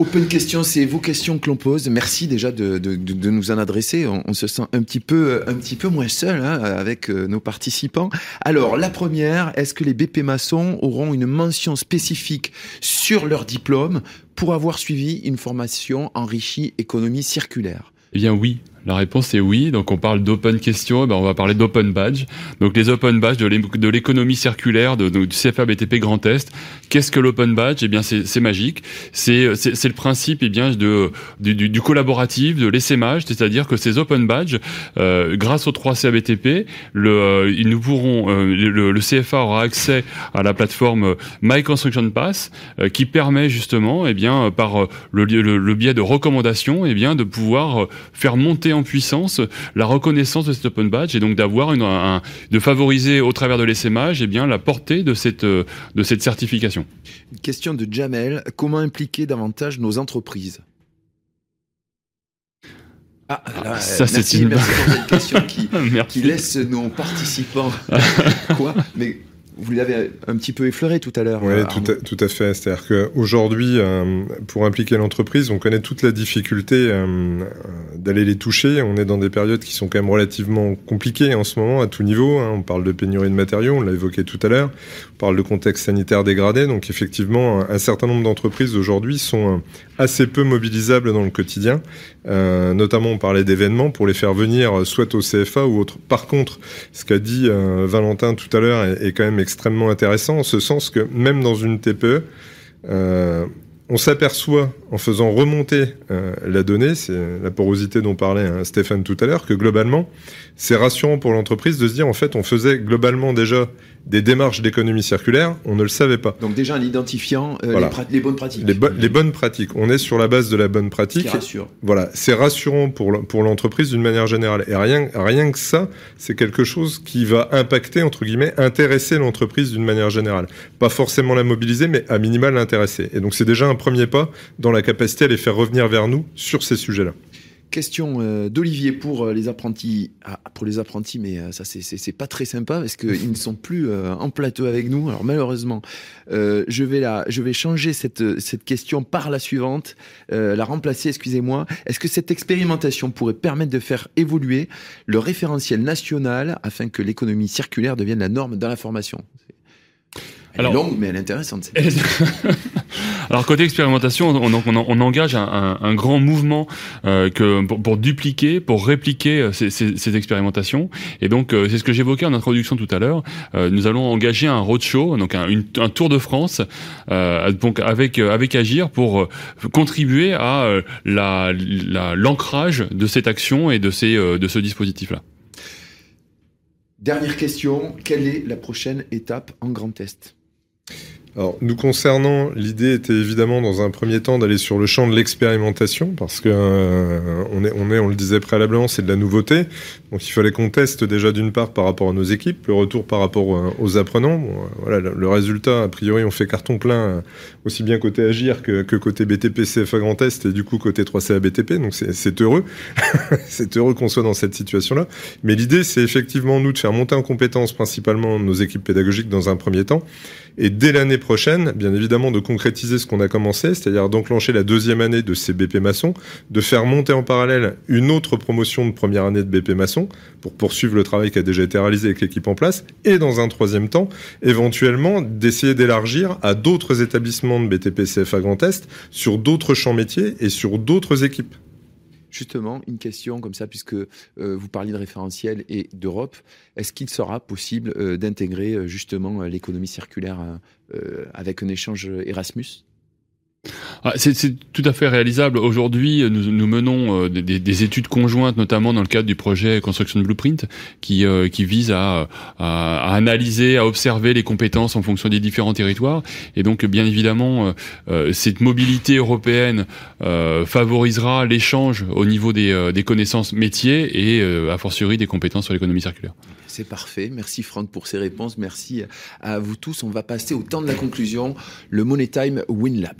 Open question, c'est vos questions que l'on pose. Merci déjà de, de, de, nous en adresser. On, se sent un petit peu, un petit peu moins seul hein, avec euh, nos participants. Alors, la première, est-ce que les BP maçons auront une mention spécifique sur leur diplôme pour avoir suivi une formation enrichie économie circulaire? Eh bien oui, la réponse est oui. Donc on parle d'open question, ben on va parler d'open badge. Donc les open badge de l'économie circulaire de, du CFA BTP Grand Est. Qu'est-ce que l'open badge? Eh bien c'est magique. C'est le principe eh bien de du, du, collaboratif, de l'essaimage, c'est-à-dire que ces open badges, euh, grâce aux 3 CABTP, le, euh, ils nous pourront euh, le, le, CFA aura accès à la plateforme My Construction Pass qui permet justement eh bien par le, le, biais de recommandations eh bien de pouvoir faire monter puissance la reconnaissance de cet open badge et donc d'avoir une, un, de favoriser au travers de l'essaimage et eh bien la portée de cette de cette certification. Une question de Jamel comment impliquer davantage nos entreprises? Ah, là, ça c'est une question qui, qui laisse nos participants. Quoi? Mais vous l'avez un petit peu effleuré tout à l'heure. Oui, tout, tout, à fait. C'est-à-dire qu'aujourd'hui, euh, pour impliquer l'entreprise, on connaît toute la difficulté euh, d'aller les toucher. On est dans des périodes qui sont quand même relativement compliquées en ce moment à tout niveau. Hein. On parle de pénurie de matériaux, on l'a évoqué tout à l'heure. On parle de contexte sanitaire dégradé. Donc effectivement, un certain nombre d'entreprises aujourd'hui sont euh, assez peu mobilisables dans le quotidien. Euh, notamment, on parlait d'événements pour les faire venir soit au CFA ou autre. Par contre, ce qu'a dit euh, Valentin tout à l'heure est, est, quand même extrêmement intéressant, en ce sens que même dans une TPE, euh, on s'aperçoit en faisant remonter euh, la donnée, c'est la porosité dont parlait hein, Stéphane tout à l'heure, que globalement, c'est rassurant pour l'entreprise de se dire en fait, on faisait globalement déjà des démarches d'économie circulaire, on ne le savait pas. Donc déjà en identifiant euh, les, bonnes pratiques. Les, bonnes pratiques. On est sur la base de la bonne pratique. C'est rassure. Voilà, c'est rassurant pour pour l'entreprise d'une manière générale. Et rien rien que ça, c'est quelque chose qui va impacter entre guillemets, intéresser l'entreprise d'une manière générale. Pas forcément la mobiliser, mais à minima l'intéresser. Et donc c'est déjà un premier pas dans la capacité à les faire revenir vers nous sur ces sujets-là. Question euh, d'Olivier pour euh, les apprentis. Ah, pour les apprentis, mais euh, ça c'est pas très sympa parce qu'ils ne sont plus en plateau avec nous. Alors malheureusement, je vais la, je vais changer cette cette question par la suivante, la remplacer. Excusez-moi. Est-ce que cette expérimentation pourrait permettre de faire évoluer le référentiel national afin que l'économie circulaire devienne la norme dans la formation? Elle est longue, mais elle est intéressante. Alors côté expérimentation, on, engage un, grand mouvement euh, pour, dupliquer, pour répliquer euh, ces, expérimentations. Et donc euh, c'est ce que j'évoquais en introduction tout à l'heure. Nous allons engager un roadshow, donc un, tour de France, avec Agir pour contribuer à la l'ancrage de cette action et de ce dispositif là. Dernière question, quelle est la prochaine étape en Grand Est? Alors, nous concernant, l'idée était évidemment dans un premier temps d'aller sur le champ de l'expérimentation, parce que euh, on, est, on est, on le disait préalablement, c'est de la nouveauté. Donc, il fallait qu'on teste déjà d'une part par rapport à nos équipes, le retour par rapport euh, aux apprenants. Bon, euh, voilà, le, résultat, a priori, on fait carton plein, aussi bien côté Agir que, que côté BTP CFA Grand Est et du coup côté 3CA BTP. Donc, c'est heureux, c'est heureux qu'on soit dans cette situation-là. Mais l'idée, c'est effectivement nous de faire monter en compétence principalement nos équipes pédagogiques dans un premier temps et dès l'année prochaine, bien évidemment, de concrétiser ce qu'on a commencé, c'est-à-dire d'enclencher la deuxième année de ces BP maçons, de faire monter en parallèle une autre promotion de première année de BP maçon pour poursuivre le travail qui a déjà été réalisé avec l'équipe en place, et dans un troisième temps, éventuellement d'essayer d'élargir à d'autres établissements de BTP CFA Grand Est sur d'autres champs métiers et sur d'autres équipes. Justement, une question comme ça, puisque euh, vous parliez de référentiel et d'Europe, est-ce qu'il sera possible euh, d'intégrer euh, justement l'économie circulaire avec un échange Erasmus? Ah, c'est tout à fait réalisable. Aujourd'hui, nous, nous, menons euh, des, des, études conjointes, notamment dans le cadre du projet Construction Blueprint, qui, euh, vise à, analyser, à observer les compétences en fonction des différents territoires. Et donc, bien évidemment, euh, cette mobilité européenne favorisera l'échange au niveau des, des, connaissances métiers et, a fortiori, des compétences sur l'économie circulaire. C'est parfait. Merci Franck pour ces réponses. Merci à vous tous. On va passer au temps de la conclusion, le Money Time WinLab.